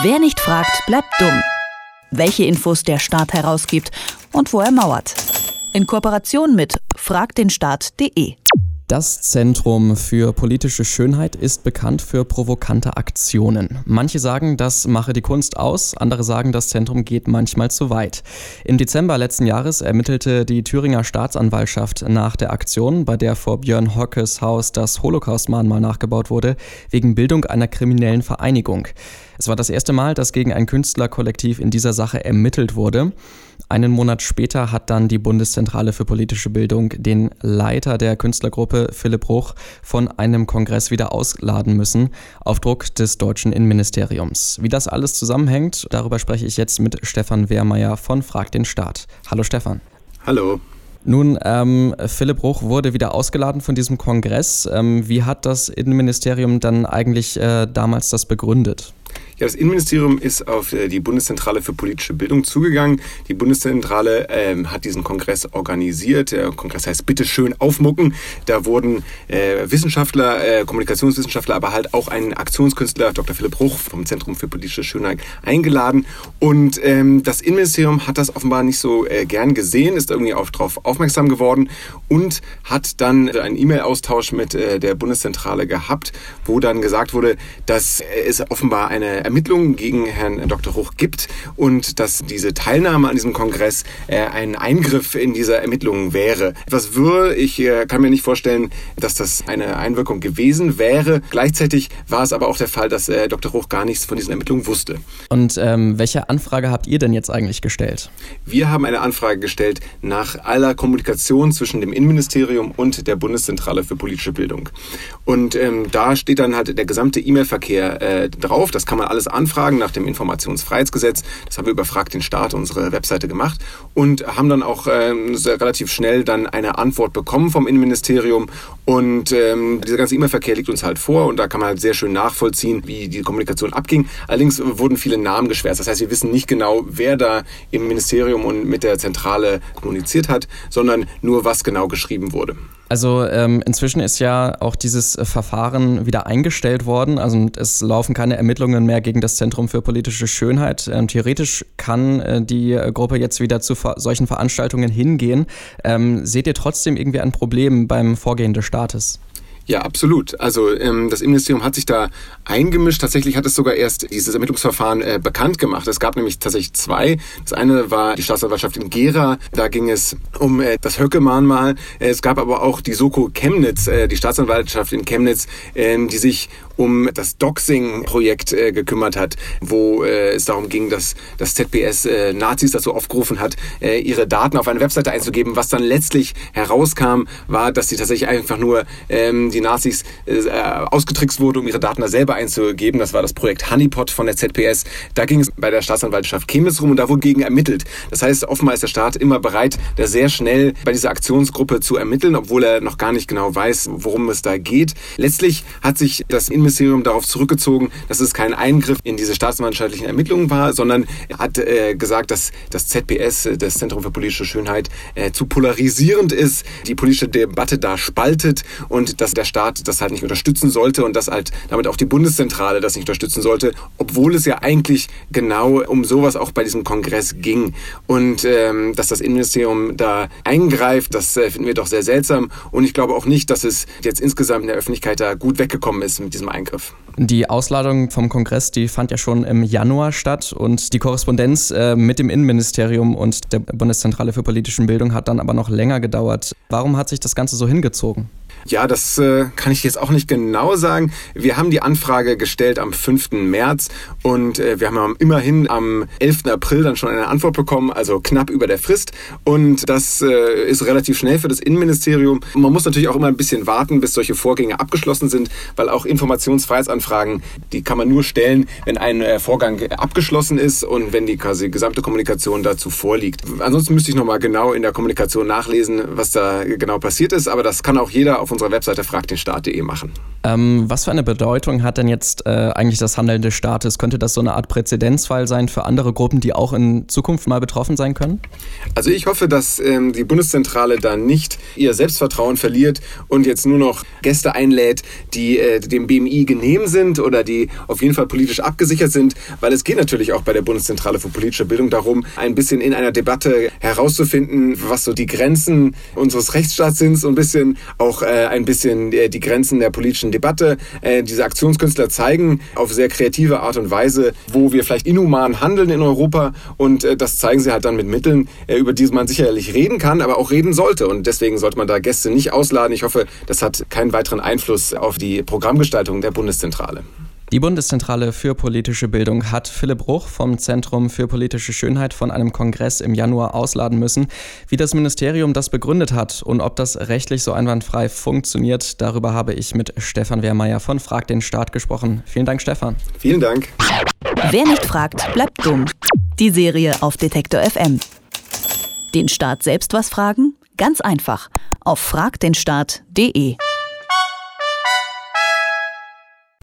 Wer nicht fragt, bleibt dumm. Welche Infos der Staat herausgibt und wo er mauert. In Kooperation mit fragdenstaat.de. Das Zentrum für politische Schönheit ist bekannt für provokante Aktionen. Manche sagen, das mache die Kunst aus, andere sagen, das Zentrum geht manchmal zu weit. Im Dezember letzten Jahres ermittelte die Thüringer Staatsanwaltschaft nach der Aktion, bei der vor Björn Hockes Haus das Holocaust-Mahnmal nachgebaut wurde, wegen Bildung einer kriminellen Vereinigung. Es war das erste Mal, dass gegen ein Künstlerkollektiv in dieser Sache ermittelt wurde. Einen Monat später hat dann die Bundeszentrale für politische Bildung den Leiter der Künstlergruppe Philipp Ruch von einem Kongress wieder ausladen müssen, auf Druck des deutschen Innenministeriums. Wie das alles zusammenhängt, darüber spreche ich jetzt mit Stefan Wehrmeier von Frag den Staat. Hallo Stefan. Hallo. Nun, ähm, Philipp Ruch wurde wieder ausgeladen von diesem Kongress. Ähm, wie hat das Innenministerium dann eigentlich äh, damals das begründet? Ja, das Innenministerium ist auf äh, die Bundeszentrale für politische Bildung zugegangen. Die Bundeszentrale ähm, hat diesen Kongress organisiert. Der Kongress heißt Bitte schön aufmucken. Da wurden äh, Wissenschaftler, äh, Kommunikationswissenschaftler, aber halt auch ein Aktionskünstler, Dr. Philipp Ruch vom Zentrum für politische Schönheit, eingeladen. Und ähm, das Innenministerium hat das offenbar nicht so äh, gern gesehen, ist irgendwie auch darauf aufmerksam geworden und hat dann einen E-Mail-Austausch mit äh, der Bundeszentrale gehabt, wo dann gesagt wurde, dass es offenbar eine Ermittlungen gegen Herrn Dr. Ruch gibt und dass diese Teilnahme an diesem Kongress äh, ein Eingriff in diese Ermittlungen wäre. Etwas wirr, ich äh, kann mir nicht vorstellen, dass das eine Einwirkung gewesen wäre. Gleichzeitig war es aber auch der Fall, dass äh, Dr. Ruch gar nichts von diesen Ermittlungen wusste. Und ähm, welche Anfrage habt ihr denn jetzt eigentlich gestellt? Wir haben eine Anfrage gestellt nach aller Kommunikation zwischen dem Innenministerium und der Bundeszentrale für politische Bildung. Und ähm, da steht dann halt der gesamte E-Mail-Verkehr äh, drauf. Das kann man alles anfragen nach dem Informationsfreiheitsgesetz. Das haben wir überfragt den Staat, unsere Webseite gemacht und haben dann auch ähm, relativ schnell dann eine Antwort bekommen vom Innenministerium. Und ähm, dieser ganze E-Mail-Verkehr liegt uns halt vor und da kann man halt sehr schön nachvollziehen, wie die Kommunikation abging. Allerdings wurden viele Namen geschwärzt. Das heißt, wir wissen nicht genau, wer da im Ministerium und mit der Zentrale kommuniziert hat, sondern nur, was genau geschrieben wurde. Also ähm, inzwischen ist ja auch dieses äh, Verfahren wieder eingestellt worden. Also es laufen keine Ermittlungen mehr gegen das Zentrum für politische Schönheit. Ähm, theoretisch kann äh, die äh, Gruppe jetzt wieder zu ver solchen Veranstaltungen hingehen. Ähm, seht ihr trotzdem irgendwie ein Problem beim Vorgehen des Staates? Ja, absolut. Also ähm, das Innenministerium hat sich da eingemischt. Tatsächlich hat es sogar erst dieses Ermittlungsverfahren äh, bekannt gemacht. Es gab nämlich tatsächlich zwei. Das eine war die Staatsanwaltschaft in Gera. Da ging es um äh, das Höcke-Mahnmal. Es gab aber auch die Soko Chemnitz, äh, die Staatsanwaltschaft in Chemnitz, äh, die sich um das Doxing-Projekt äh, gekümmert hat, wo äh, es darum ging, dass das ZPS äh, Nazis dazu aufgerufen hat, äh, ihre Daten auf eine Webseite einzugeben. Was dann letztlich herauskam, war, dass sie tatsächlich einfach nur ähm, die Nazis äh, ausgetrickst wurde, um ihre Daten da selber einzugeben. Das war das Projekt Honeypot von der ZPS. Da ging es bei der Staatsanwaltschaft Chemnitz rum und da wurde gegen ermittelt. Das heißt, offenbar ist der Staat immer bereit, da sehr schnell bei dieser Aktionsgruppe zu ermitteln, obwohl er noch gar nicht genau weiß, worum es da geht. Letztlich hat sich das Innenministerium darauf zurückgezogen, dass es kein Eingriff in diese staatsanwaltschaftlichen Ermittlungen war, sondern hat äh, gesagt, dass das ZPS, das Zentrum für politische Schönheit, äh, zu polarisierend ist, die politische Debatte da spaltet und dass der Staat das halt nicht unterstützen sollte und dass halt damit auch die Bundeszentrale das nicht unterstützen sollte, obwohl es ja eigentlich genau um sowas auch bei diesem Kongress ging. Und ähm, dass das Innenministerium da eingreift, das äh, finden wir doch sehr seltsam. Und ich glaube auch nicht, dass es jetzt insgesamt in der Öffentlichkeit da gut weggekommen ist mit diesem Eingriff. Die Ausladung vom Kongress, die fand ja schon im Januar statt und die Korrespondenz äh, mit dem Innenministerium und der Bundeszentrale für politische Bildung hat dann aber noch länger gedauert. Warum hat sich das Ganze so hingezogen? Ja, das äh, kann ich jetzt auch nicht genau sagen. Wir haben die Anfrage gestellt am 5. März und äh, wir haben immerhin am 11. April dann schon eine Antwort bekommen, also knapp über der Frist. Und das äh, ist relativ schnell für das Innenministerium. Man muss natürlich auch immer ein bisschen warten, bis solche Vorgänge abgeschlossen sind, weil auch Informationsfreiheitsanfragen, die kann man nur stellen, wenn ein äh, Vorgang abgeschlossen ist und wenn die quasi gesamte Kommunikation dazu vorliegt. Ansonsten müsste ich nochmal genau in der Kommunikation nachlesen, was da genau passiert ist, aber das kann auch jeder auf auf unserer Webseite fragdenstaat.de machen. Ähm, was für eine Bedeutung hat denn jetzt äh, eigentlich das Handeln des Staates? Könnte das so eine Art Präzedenzfall sein für andere Gruppen, die auch in Zukunft mal betroffen sein können? Also ich hoffe, dass ähm, die Bundeszentrale da nicht ihr Selbstvertrauen verliert und jetzt nur noch Gäste einlädt, die äh, dem BMI genehm sind oder die auf jeden Fall politisch abgesichert sind, weil es geht natürlich auch bei der Bundeszentrale für politische Bildung darum, ein bisschen in einer Debatte herauszufinden, was so die Grenzen unseres Rechtsstaats sind, so ein bisschen auch äh, ein bisschen äh, die Grenzen der politischen Debatte. Äh, diese Aktionskünstler zeigen auf sehr kreative Art und Weise, wo wir vielleicht inhuman handeln in Europa und äh, das zeigen sie halt dann mit Mitteln, äh, über die man sicherlich reden kann, aber auch reden sollte und deswegen sollte man da Gäste nicht ausladen. Ich hoffe, das hat keinen weiteren Einfluss auf die Programmgestaltung der Bundeszentrale. Die Bundeszentrale für politische Bildung hat Philipp Bruch vom Zentrum für politische Schönheit von einem Kongress im Januar ausladen müssen. Wie das Ministerium das begründet hat und ob das rechtlich so einwandfrei funktioniert, darüber habe ich mit Stefan Wehrmeier von Frag den Staat gesprochen. Vielen Dank, Stefan. Vielen Dank. Wer nicht fragt, bleibt dumm. Die Serie auf Detektor FM. Den Staat selbst was fragen? Ganz einfach. Auf fragdenstaat.de.